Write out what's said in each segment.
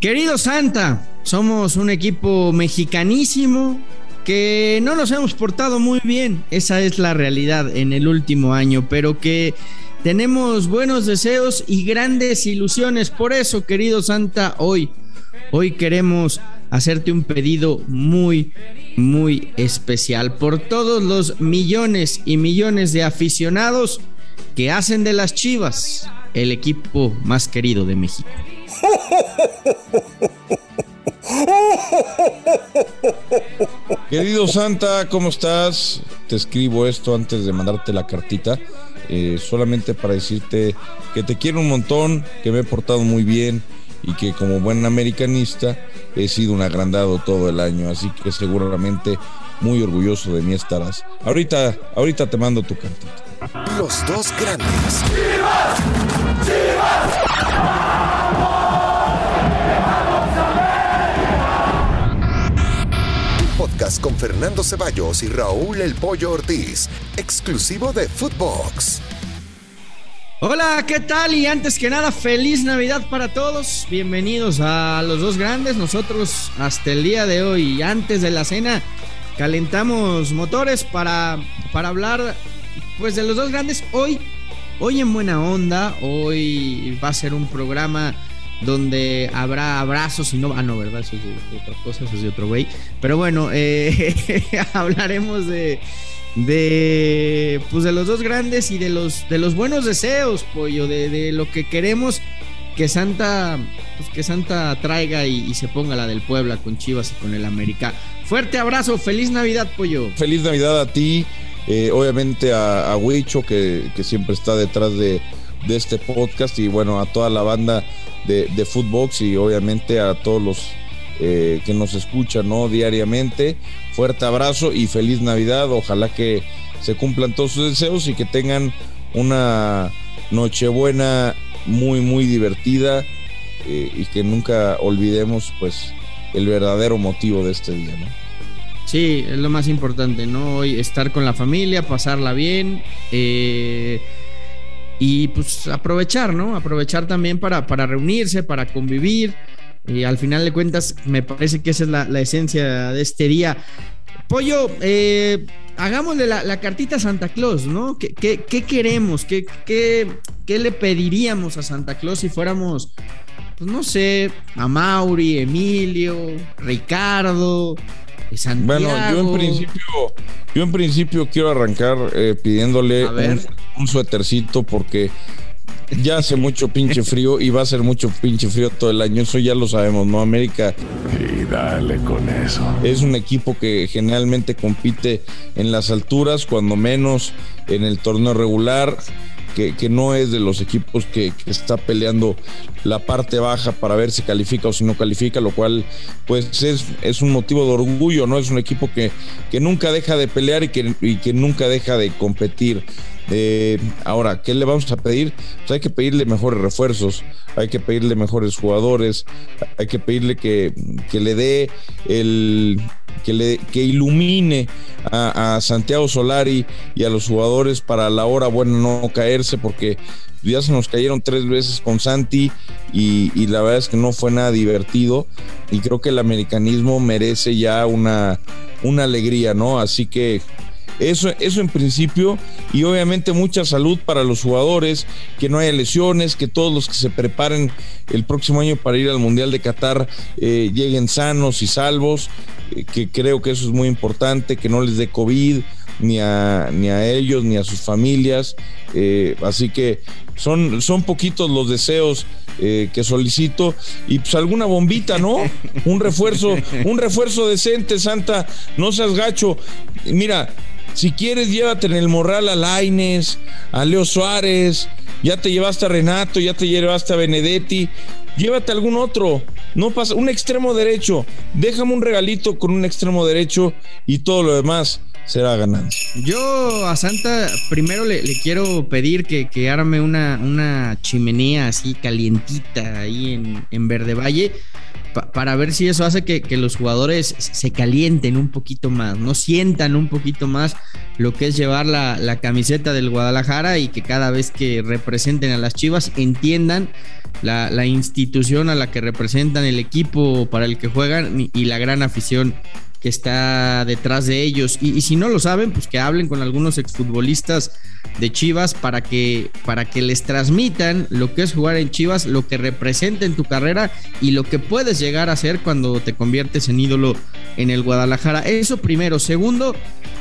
Querido Santa, somos un equipo mexicanísimo que no nos hemos portado muy bien, esa es la realidad en el último año, pero que tenemos buenos deseos y grandes ilusiones. Por eso, querido Santa, hoy, hoy queremos hacerte un pedido muy, muy especial por todos los millones y millones de aficionados que hacen de las Chivas el equipo más querido de México. Querido Santa, ¿cómo estás? Te escribo esto antes de mandarte la cartita, eh, solamente para decirte que te quiero un montón, que me he portado muy bien y que como buen americanista he sido un agrandado todo el año, así que seguramente muy orgulloso de mí estarás. Ahorita, ahorita te mando tu cartita. Los dos grandes. Con Fernando Ceballos y Raúl El Pollo Ortiz, exclusivo de Footbox. Hola, ¿qué tal? Y antes que nada, feliz Navidad para todos. Bienvenidos a los dos grandes. Nosotros hasta el día de hoy, antes de la cena, calentamos motores para, para hablar pues de los dos grandes. Hoy, hoy en buena onda, hoy va a ser un programa donde habrá abrazos y no. Ah, no, ¿verdad? Eso es de otra cosa, eso es de otro güey. Pero bueno, eh, hablaremos de. De. Pues de los dos grandes y de los, de los buenos deseos, pollo, de, de lo que queremos que Santa. Pues que Santa traiga y, se ponga la del Puebla con Chivas y con el América. Fuerte abrazo, feliz Navidad, pollo. Feliz Navidad a ti, eh, obviamente a, a Huicho, que, que siempre está detrás de, de este podcast y bueno, a toda la banda de, de Footbox y obviamente a todos los eh, que nos escuchan ¿no? diariamente. Fuerte abrazo y feliz Navidad. Ojalá que se cumplan todos sus deseos y que tengan una Nochebuena muy, muy divertida eh, y que nunca olvidemos pues el verdadero motivo de este día, ¿no? Sí, es lo más importante, ¿no? Hoy estar con la familia, pasarla bien. Eh, y pues aprovechar, ¿no? Aprovechar también para, para reunirse, para convivir. Y al final de cuentas, me parece que esa es la, esencia de este día. Pollo, eh, hagámosle la, cartita a Santa Claus, ¿no? ¿Qué, queremos? ¿Qué, ¿Qué, qué, le pediríamos a Santa Claus si fuéramos, pues no sé, a Mauri, Emilio, Ricardo, bueno, yo en principio, yo en principio quiero arrancar eh, pidiéndole un, suétercito porque ya hace mucho pinche frío y va a ser mucho pinche frío todo el año. Eso ya lo sabemos, ¿no? América. Y dale con eso. Es un equipo que generalmente compite en las alturas, cuando menos en el torneo regular que, no es de los equipos que, está peleando la parte baja para ver si califica o si no califica, lo cual pues es, es un motivo de orgullo, ¿no? Es un equipo que, que nunca deja de pelear y que, y que nunca deja de competir. Eh, ahora, ¿qué le vamos a pedir? Pues hay que pedirle mejores refuerzos, hay que pedirle mejores jugadores, hay que pedirle que, que le dé el, que, le, que ilumine a, Santiago Solari y a los jugadores para la hora buena no caerse, porque ya se nos cayeron tres veces con Santi y, y, la verdad es que no fue nada divertido y creo que el americanismo merece ya una, una alegría, ¿no? Así que eso, eso en principio y obviamente mucha salud para los jugadores, que no haya lesiones, que todos los que se preparen el próximo año para ir al Mundial de Qatar eh, lleguen sanos y salvos, eh, que creo que eso es muy importante, que no les dé COVID ni a, ni a ellos ni a sus familias. Eh, así que son, son poquitos los deseos que solicito y pues alguna bombita, ¿no? Un refuerzo, un refuerzo decente, Santa, no seas gacho. Mira, si quieres, llévate en el morral a Laines, a Leo Suárez, ya te llevaste a Renato, ya te llevaste a Benedetti, llévate algún otro. No pasa, un extremo derecho. Déjame un regalito con un extremo derecho y todo lo demás será ganancia. Yo a Santa primero le, quiero pedir que, arme una, una, chimenea así calientita ahí en, en Verde Valle para ver si eso hace que, los jugadores se calienten un poquito más, no sientan un poquito más lo que es llevar la, camiseta del Guadalajara y que cada vez que representen a las Chivas entiendan la, institución a la que representan, el equipo para el que juegan y, la gran afición que está detrás de ellos. Y, si no lo saben, pues que hablen con algunos exfutbolistas de Chivas para que, para que les transmitan lo que es jugar en Chivas, lo que representa en tu carrera y lo que puedes llegar a ser cuando te conviertes en ídolo en el Guadalajara. Eso primero. Segundo,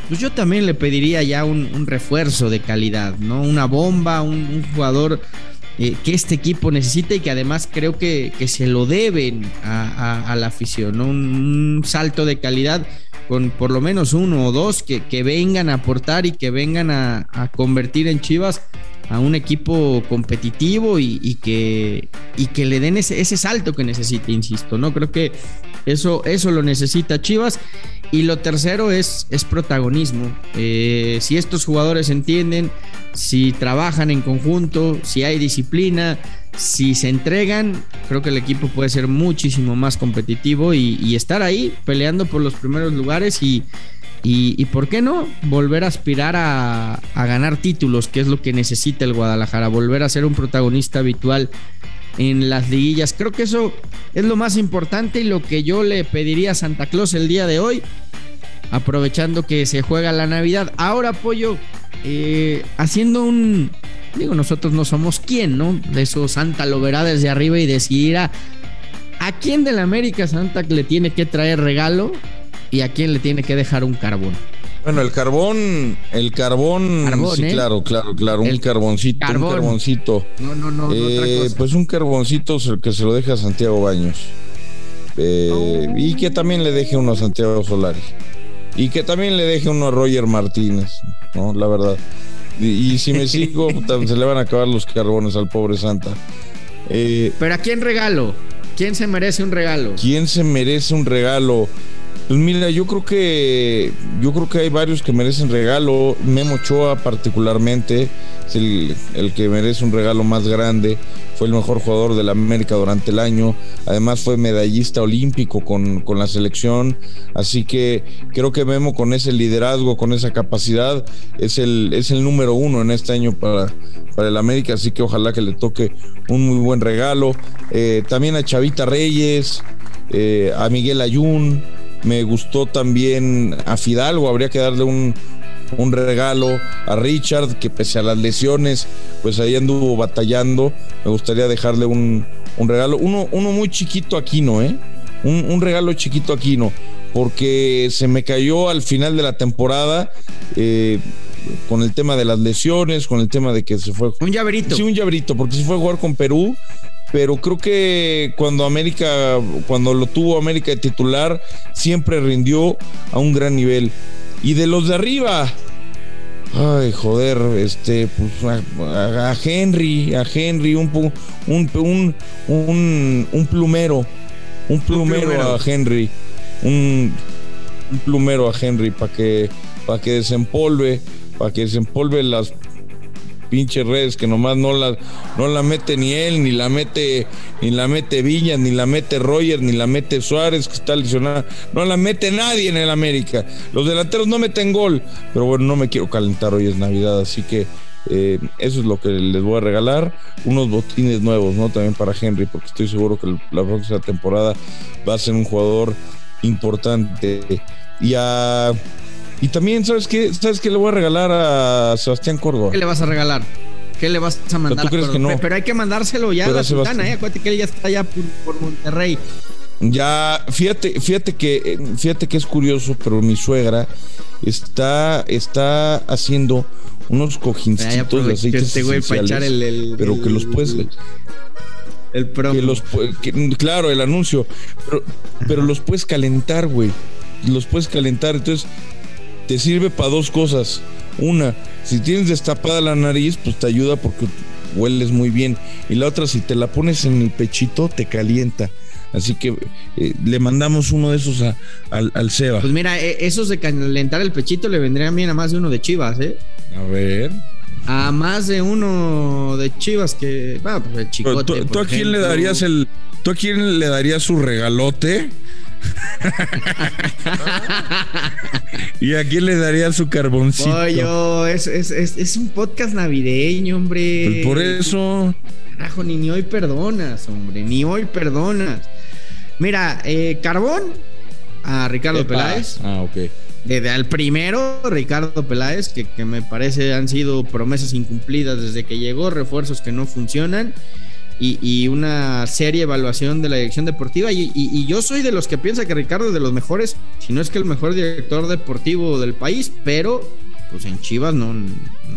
pues yo también le pediría ya un, refuerzo de calidad, ¿no? Una bomba, un jugador eh, que este equipo necesita y que además creo que, se lo deben a, la afición, un, salto de calidad con por lo menos uno o dos que, vengan a aportar y que vengan a, convertir en Chivas a un equipo competitivo y, que, y que le den ese, ese, salto que necesita, insisto, ¿no? Creo que eso, eso lo necesita Chivas. Y lo tercero es, es protagonismo. Eh, si estos jugadores entienden, si trabajan en conjunto, si hay disciplina, si se entregan, creo que el equipo puede ser muchísimo más competitivo y, estar ahí peleando por los primeros lugares y, y, ¿por qué no? Volver a aspirar a, a, ganar títulos, que es lo que necesita el Guadalajara, volver a ser un protagonista habitual en las liguillas. Creo que eso es lo más importante y lo que yo le pediría a Santa Claus el día de hoy, aprovechando que se juega la Navidad. Ahora, Pollo, eh, haciendo un... Digo, nosotros no somos quien, ¿no? De eso Santa lo verá desde arriba y decidirá a quién de la América Santa le tiene que traer regalo y a quién le tiene que dejar un carbón. Bueno, el carbón, el carbón, sí, ¿eh? claro, claro, claro, un carboncito, un carboncito. No, no, no, eh, Pues un carboncito que se lo deja a Santiago Baños. Eh, y que también le deje uno a Santiago Solari. Y que también le deje uno a Roger Martínez, ¿no? La verdad. Y, si me sigo, se le van a acabar los carbones al pobre Santa. Pero ¿a quién regalo? ¿Quién se merece un regalo? ¿Quién se merece un regalo? Pues mira, yo creo que yo creo que hay varios que merecen regalo. Memo Ochoa particularmente es el, que merece un regalo más grande. Fue el mejor jugador de la América durante el año. Además fue medallista olímpico con, la selección. Así que creo que Memo con ese liderazgo, con esa capacidad, es el, es el número uno en este año para, para el América. Así que ojalá que le toque un muy buen regalo. Eh, también a Chavita Reyes, eh, a Miguel Ayun. Me gustó también a Fidalgo, habría que darle un, regalo a Richard, que pese a las lesiones, pues ahí anduvo batallando. Me gustaría dejarle un, regalo. Uno, uno muy chiquito aquí, ¿no? ¿eh? Un, regalo chiquito aquí, ¿no? Porque se me cayó al final de la temporada. Eh, con el tema de las lesiones, con el tema de que se fue. Un llaverito. Sí, un llaverito, porque se fue a jugar con Perú pero creo que cuando América, cuando lo tuvo América de titular, siempre rindió a un gran nivel. Y de los de arriba, ay, joder, este, pues a, Henry, a Henry, un, un, un, un, plumero, un plumero, a Henry, un, plumero a Henry para que, para que desempolve, para que desempolve las pinche redes que nomás no la, no la mete ni él, ni la mete, ni la mete Villa, ni la mete Roger, ni la mete Suárez, que está lesionada. No la mete nadie en el América. Los delanteros no meten gol. Pero bueno, no me quiero calentar, hoy es Navidad, así que eh, eso es lo que les voy a regalar. Unos botines nuevos, ¿no? También para Henry, porque estoy seguro que la próxima temporada va a ser un jugador importante. Y a y también, ¿sabes qué? ¿Sabes qué le voy a regalar a Sebastián Córdoba? ¿Qué le vas a regalar? ¿Qué le vas a mandar? ¿Tú crees que no? Pero hay que mandárselo ya a la Sultana, ¿eh? Acuérdate que él ya está allá por, Monterrey. Ya, fíjate, fíjate que, fíjate que es curioso, pero mi suegra está, está haciendo unos cojincitos de aceites este güey para echar el, pero que los puedes el promo. Que los, claro, el anuncio, pero, pero los puedes calentar, güey. Los puedes calentar, entonces te sirve para dos cosas. Una, si tienes destapada la nariz, pues te ayuda porque hueles muy bien. Y la otra, si te la pones en el pechito, te calienta. Así que eh, le mandamos uno de esos al, al Seba. Pues mira, eh, esos de calentar el pechito le vendrían bien a más de uno de Chivas, ¿eh? A ver. A más de uno de Chivas que. Bueno, pues el chicote. ¿Tú, a quién le darías el. ¿Tú a quién le darías su regalote? ¿Y a quién le daría su carboncito? Pollo, es, es, es, un podcast navideño, hombre. Pues por eso. Carajo, ni, ni hoy perdonas, hombre, ni hoy perdonas. Mira, eh, carbón a Ricardo Peláez. Ah, ok. Desde al primero, Ricardo Peláez, que, que me parece han sido promesas incumplidas desde que llegó, refuerzos que no funcionan y, una seria evaluación de la dirección deportiva. Y, yo soy de los que piensa que Ricardo es de los mejores, si no es que el mejor director deportivo del país, pero pues en Chivas no,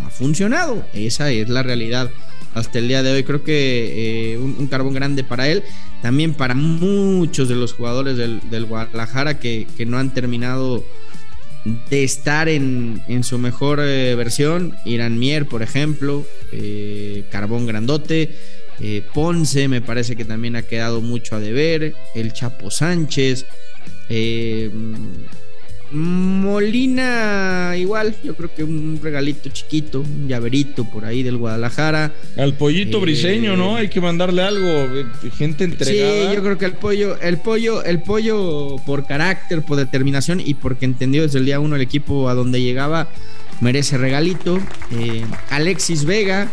ha funcionado. Esa es la realidad hasta el día de hoy. Creo que eh, un, carbón grande para él, también para muchos de los jugadores del, Guadalajara que, no han terminado de estar en, su mejor eh, versión. Irán Mier, por ejemplo, eh, carbón grandote. Eh, Ponce me parece que también ha quedado mucho a deber. El Chapo Sánchez. Eh, Molina, igual, yo creo que un regalito chiquito, un llaverito por ahí del Guadalajara. Al pollito eh, briseño, ¿no? Hay que mandarle algo, gente entregada. Sí, yo creo que el pollo, el pollo, el pollo por carácter, por determinación y porque entendió desde el día uno el equipo a donde llegaba, merece regalito. Alexis Vega,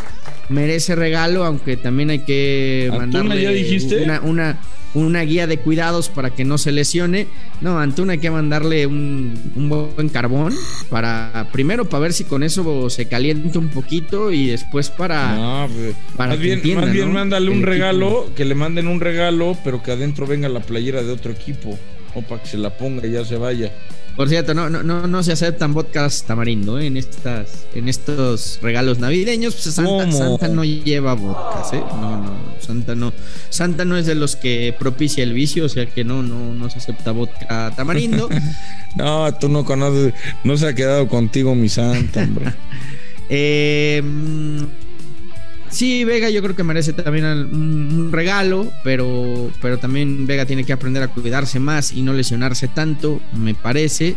merece regalo, aunque también hay que mandarle ya dijiste? Una, una, una, guía de cuidados para que no se lesione. No, Antuna hay que mandarle un, un, buen carbón para primero para ver si con eso se calienta un poquito y después para, no, pues, para más bien, más bien mándale un regalo, que le manden un regalo, pero que adentro venga la playera de otro equipo o para que se la ponga y ya se vaya. Por cierto, no, no, no, no se aceptan vodkas tamarindo ¿eh? en estas, en estos regalos navideños. Pues Santa, Santa, no lleva vodkas, ¿eh? No, no, Santa no. Santa no es de los que propicia el vicio, o sea que no, no, no se acepta vodka tamarindo. no, tú no conoces, no se ha quedado contigo mi Santa, hombre. eh, Sí, Vega yo creo que merece también un, regalo, pero, pero también Vega tiene que aprender a cuidarse más y no lesionarse tanto, me parece.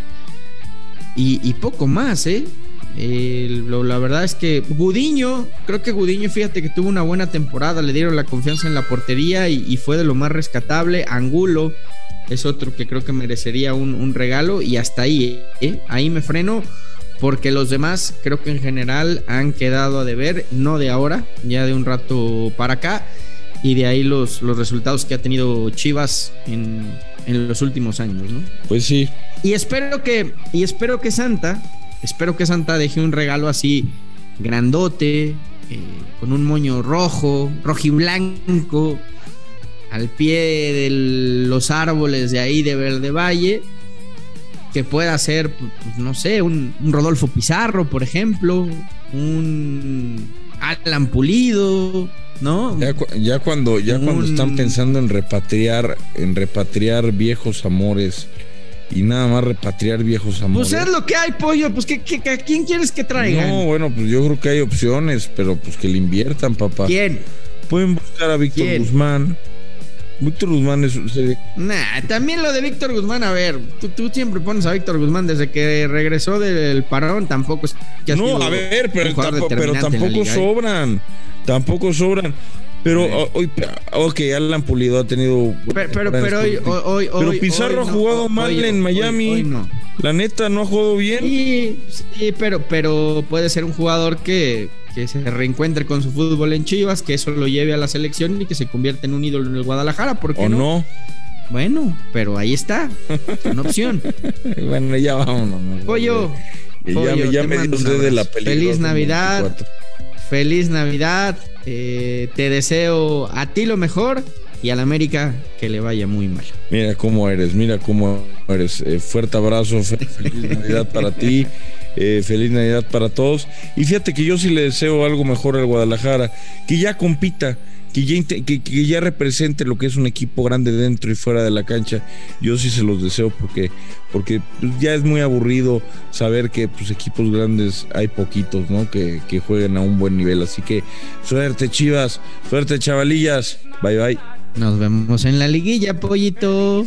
Y, poco más, ¿eh? la verdad es que Gudiño, creo que Gudiño, fíjate que tuvo una buena temporada, le dieron la confianza en la portería y, fue de lo más rescatable. Angulo es otro que creo que merecería un, un regalo y hasta ahí, ¿eh? Ahí me freno porque los demás creo que en general han quedado a deber, no de ahora, ya de un rato para acá, y de ahí los, los resultados que ha tenido Chivas en, los últimos años, ¿no? Pues sí. Y espero que, y espero que Santa, espero que Santa deje un regalo así grandote, eh, con un moño rojo, rojiblanco, al pie de los árboles de ahí de Verde Valle que pueda ser, pues, pues, no sé, un, Rodolfo Pizarro, por ejemplo, un Alan Pulido, ¿no? Ya, cuando, ya cuando están pensando en repatriar, en repatriar viejos amores y nada más repatriar viejos amores. Pues es lo que hay, pollo. Pues, ¿qué, qué, quién quieres que traigan? No, bueno, pues yo creo que hay opciones, pero pues que le inviertan, papá. ¿Quién? Pueden buscar a Víctor Guzmán. Víctor Guzmán es. Nah, también lo de Víctor Guzmán, a ver, tú, siempre pones a Víctor Guzmán desde que regresó del parón, tampoco es que No, a ver, pero, pero tampoco ¿eh? sobran. Tampoco sobran. Pero hoy, ok, Alan Pulido ha tenido. Pero, pero, hoy, hoy, Pero Pizarro ha jugado mal en Miami. No. La neta, no ha jugado bien. Sí, sí, pero, pero puede ser un jugador que, que se reencuentre con su fútbol en Chivas, que eso lo lleve a la selección y que se convierta en un ídolo en el Guadalajara. ¿Por qué ¿O no? Bueno, pero ahí está. Una opción. bueno, ya vámonos. Pollo. pollo ya, me dio de la película. Feliz Navidad. Feliz Navidad. Eh, te deseo a ti lo mejor y a la América que le vaya muy mal. Mira cómo eres, mira cómo eres. Eh, fuerte abrazo, feliz Navidad para ti. Eh, feliz Navidad para todos. Y fíjate que yo sí le deseo algo mejor al Guadalajara, que ya compita, que ya, que, ya represente lo que es un equipo grande dentro y fuera de la cancha. Yo sí se los deseo porque, porque pues, ya es muy aburrido saber que pues, equipos grandes hay poquitos, ¿no? Que, que jueguen a un buen nivel. Así que suerte, chivas, suerte, chavalillas. Bye, bye. Nos vemos en la liguilla, pollito.